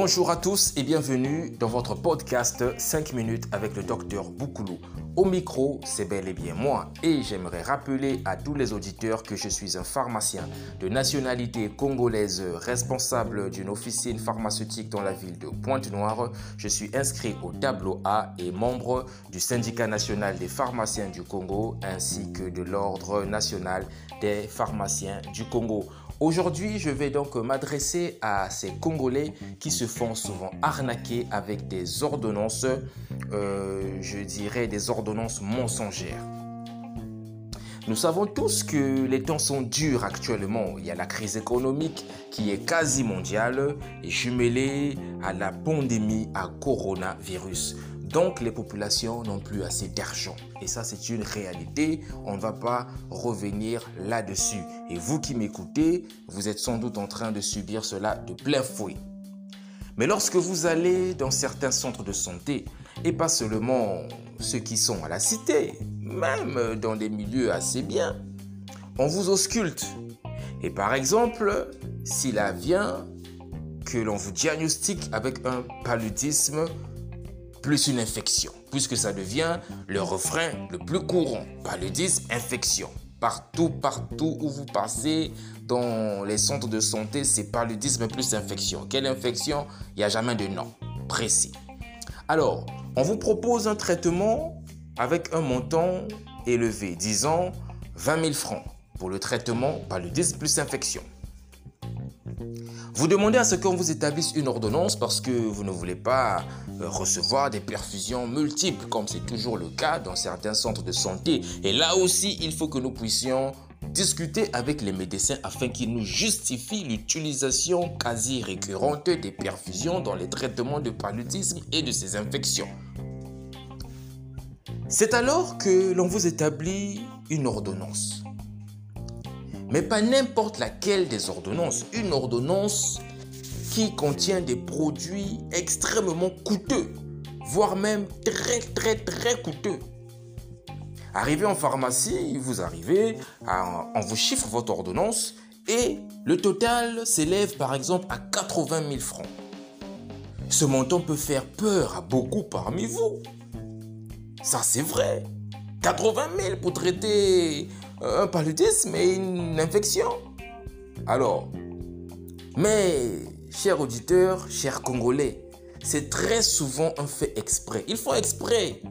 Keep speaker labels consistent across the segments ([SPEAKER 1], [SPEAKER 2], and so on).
[SPEAKER 1] Bonjour à tous et bienvenue dans votre podcast 5 minutes avec le docteur Boukoulou. Au micro, c'est bel et bien moi et j'aimerais rappeler à tous les auditeurs que je suis un pharmacien de nationalité congolaise responsable d'une officine pharmaceutique dans la ville de Pointe-Noire. Je suis inscrit au tableau A et membre du syndicat national des pharmaciens du Congo ainsi que de l'ordre national des pharmaciens du Congo. Aujourd'hui, je vais donc m'adresser à ces Congolais qui se font souvent arnaquer avec des ordonnances, euh, je dirais des ordonnances mensongères. Nous savons tous que les temps sont durs actuellement. Il y a la crise économique qui est quasi mondiale et jumelée à la pandémie à coronavirus. Donc les populations n'ont plus assez d'argent. Et ça, c'est une réalité. On ne va pas revenir là-dessus. Et vous qui m'écoutez, vous êtes sans doute en train de subir cela de plein fouet. Mais lorsque vous allez dans certains centres de santé, et pas seulement ceux qui sont à la cité, même dans des milieux assez bien, on vous ausculte. Et par exemple, s'il vient que l'on vous diagnostique avec un paludisme plus une infection, puisque ça devient le refrain le plus courant. Paludisme, infection. Partout, partout où vous passez dans les centres de santé, c'est paludisme plus infection. Quelle infection? Il n'y a jamais de nom précis. Alors, on vous propose un traitement avec un montant élevé, disons 20 000 francs pour le traitement paludisme plus infection. Vous demandez à ce qu'on vous établisse une ordonnance parce que vous ne voulez pas euh, recevoir des perfusions multiples comme c'est toujours le cas dans certains centres de santé. Et là aussi, il faut que nous puissions discuter avec les médecins afin qu'ils nous justifient l'utilisation quasi récurrente des perfusions dans les traitements de paludisme et de ces infections. C'est alors que l'on vous établit une ordonnance mais pas n'importe laquelle des ordonnances. Une ordonnance qui contient des produits extrêmement coûteux, voire même très très très coûteux. Arrivé en pharmacie, vous arrivez, on vous chiffre votre ordonnance et le total s'élève par exemple à 80 000 francs. Ce montant peut faire peur à beaucoup parmi vous. Ça c'est vrai. 80 000 pour traiter un paludisme et une infection. Alors, mais, chers auditeurs, chers Congolais, c'est très souvent un fait exprès. Il faut exprès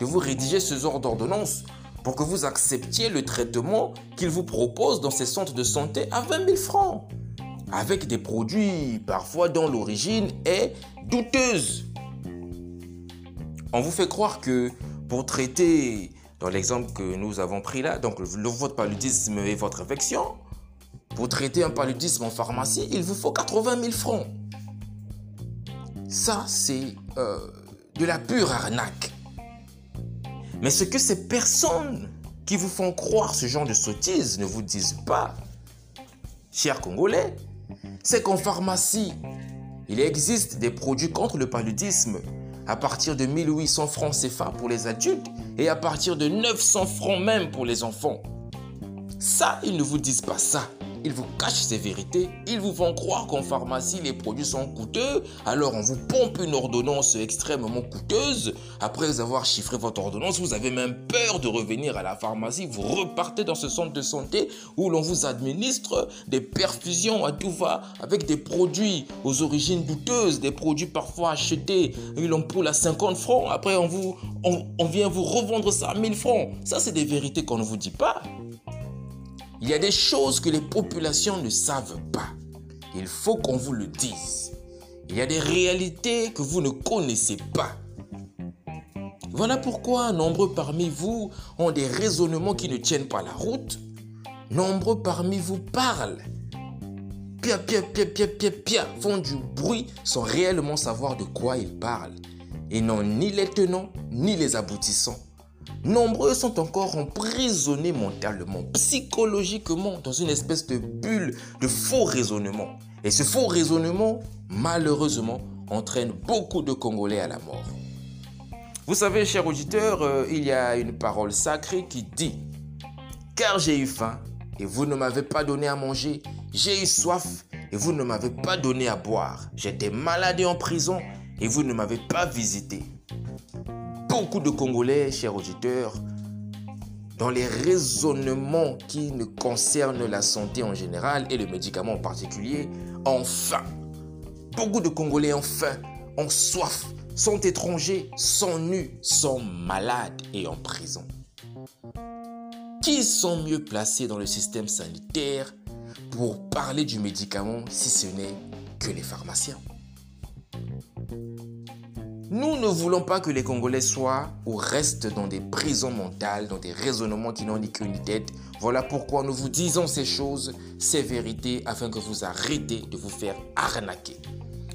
[SPEAKER 1] de vous rédiger ce genre d'ordonnance pour que vous acceptiez le traitement qu'il vous propose dans ces centres de santé à 20 000 francs, avec des produits parfois dont l'origine est douteuse. On vous fait croire que pour traiter dans l'exemple que nous avons pris là, donc le, votre paludisme et votre infection, pour traiter un paludisme en pharmacie, il vous faut 80 000 francs. Ça, c'est euh, de la pure arnaque. Mais ce que ces personnes qui vous font croire ce genre de sottise ne vous disent pas, chers Congolais, c'est qu'en pharmacie, il existe des produits contre le paludisme à partir de 1800 francs CFA pour les adultes et à partir de 900 francs même pour les enfants. Ça, ils ne vous disent pas ça. Ils vous cachent ces vérités. Ils vous font croire qu'en pharmacie, les produits sont coûteux. Alors, on vous pompe une ordonnance extrêmement coûteuse. Après avoir chiffré votre ordonnance, vous avez même peur de revenir à la pharmacie. Vous repartez dans ce centre de santé où l'on vous administre des perfusions à tout va avec des produits aux origines douteuses, des produits parfois achetés une ampoule à 50 francs. Après, on, vous, on, on vient vous revendre ça à 1000 francs. Ça, c'est des vérités qu'on ne vous dit pas. Il y a des choses que les populations ne savent pas. Il faut qu'on vous le dise. Il y a des réalités que vous ne connaissez pas. Voilà pourquoi nombreux parmi vous ont des raisonnements qui ne tiennent pas la route. Nombreux parmi vous parlent. Pia, pia, pia, pia, pia, pia, font du bruit sans réellement savoir de quoi ils parlent. Et n'ont ni les tenants ni les aboutissants. Nombreux sont encore emprisonnés mentalement, psychologiquement, dans une espèce de bulle de faux raisonnement. Et ce faux raisonnement, malheureusement, entraîne beaucoup de Congolais à la mort. Vous savez, chers auditeurs, euh, il y a une parole sacrée qui dit Car j'ai eu faim et vous ne m'avez pas donné à manger, j'ai eu soif et vous ne m'avez pas donné à boire. J'étais malade en prison et vous ne m'avez pas visité. Beaucoup de Congolais, chers auditeurs, dans les raisonnements qui ne concernent la santé en général et le médicament en particulier, ont faim. Beaucoup de Congolais ont faim, ont soif, sont étrangers, sont nus, sont malades et en prison. Qui sont mieux placés dans le système sanitaire pour parler du médicament si ce n'est que les pharmaciens? Nous ne voulons pas que les Congolais soient ou restent dans des prisons mentales, dans des raisonnements qui n'ont ni queue ni tête. Voilà pourquoi nous vous disons ces choses, ces vérités, afin que vous arrêtez de vous faire arnaquer.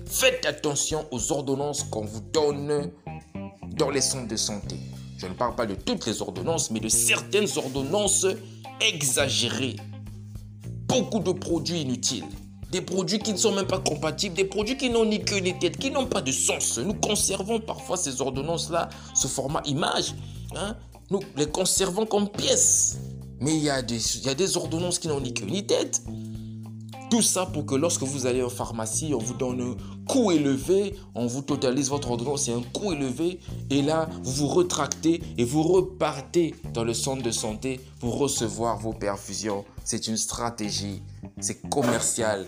[SPEAKER 1] Faites attention aux ordonnances qu'on vous donne dans les centres de santé. Je ne parle pas de toutes les ordonnances, mais de certaines ordonnances exagérées. Beaucoup de produits inutiles des produits qui ne sont même pas compatibles, des produits qui n'ont ni queue ni tête, qui n'ont pas de sens. Nous conservons parfois ces ordonnances-là ce format image. Hein. Nous les conservons comme pièces. Mais il y, des, y a des ordonnances qui n'ont ni queue ni tête. Tout ça pour que lorsque vous allez en pharmacie, on vous donne un coût élevé, on vous totalise votre ordonnance, c'est un coût élevé, et là, vous vous retractez et vous repartez dans le centre de santé pour recevoir vos perfusions. C'est une stratégie, c'est commercial.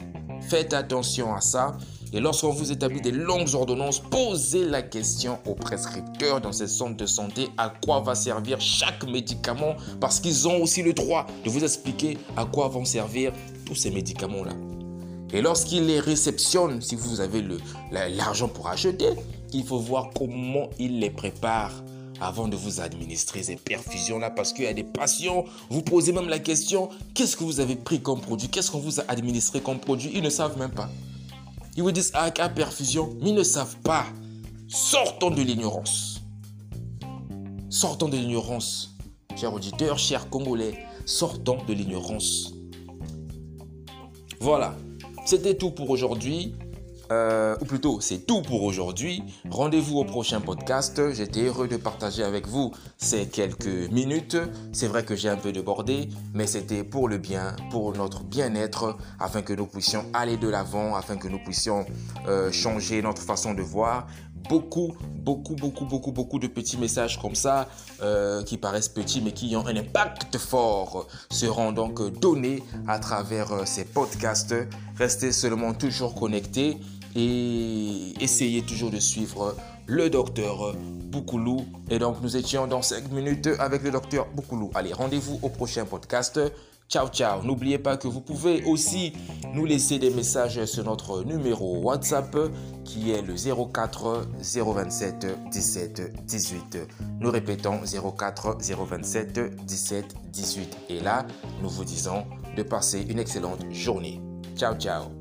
[SPEAKER 1] Faites attention à ça. Et lorsqu'on vous établit des longues ordonnances, posez la question au prescripteur dans ces centres de santé à quoi va servir chaque médicament parce qu'ils ont aussi le droit de vous expliquer à quoi vont servir ces médicaments-là. Et lorsqu'il les réceptionne, si vous avez l'argent pour acheter, il faut voir comment il les prépare avant de vous administrer ces perfusions-là, parce qu'il y a des patients, vous posez même la question, qu'est-ce que vous avez pris comme produit? Qu'est-ce qu'on vous a administré comme produit? Ils ne savent même pas. Ils vous disent, ah, perfusion, mais ils ne savent pas. Sortons de l'ignorance. Sortons de l'ignorance. Chers auditeurs, chers Congolais, sortons de l'ignorance. Voilà, c'était tout pour aujourd'hui. Euh, ou plutôt, c'est tout pour aujourd'hui. Rendez-vous au prochain podcast. J'étais heureux de partager avec vous ces quelques minutes. C'est vrai que j'ai un peu débordé, mais c'était pour le bien, pour notre bien-être, afin que nous puissions aller de l'avant, afin que nous puissions euh, changer notre façon de voir beaucoup, beaucoup, beaucoup, beaucoup, beaucoup de petits messages comme ça, euh, qui paraissent petits mais qui ont un impact fort, seront donc donnés à travers euh, ces podcasts. Restez seulement toujours connectés et essayez toujours de suivre le docteur Boukoulou. Et donc, nous étions dans 5 minutes avec le docteur Boukoulou. Allez, rendez-vous au prochain podcast. Ciao, ciao. N'oubliez pas que vous pouvez aussi nous laisser des messages sur notre numéro WhatsApp qui est le 04 027 17 18. Nous répétons 04 027 17 18. Et là, nous vous disons de passer une excellente journée. Ciao, ciao.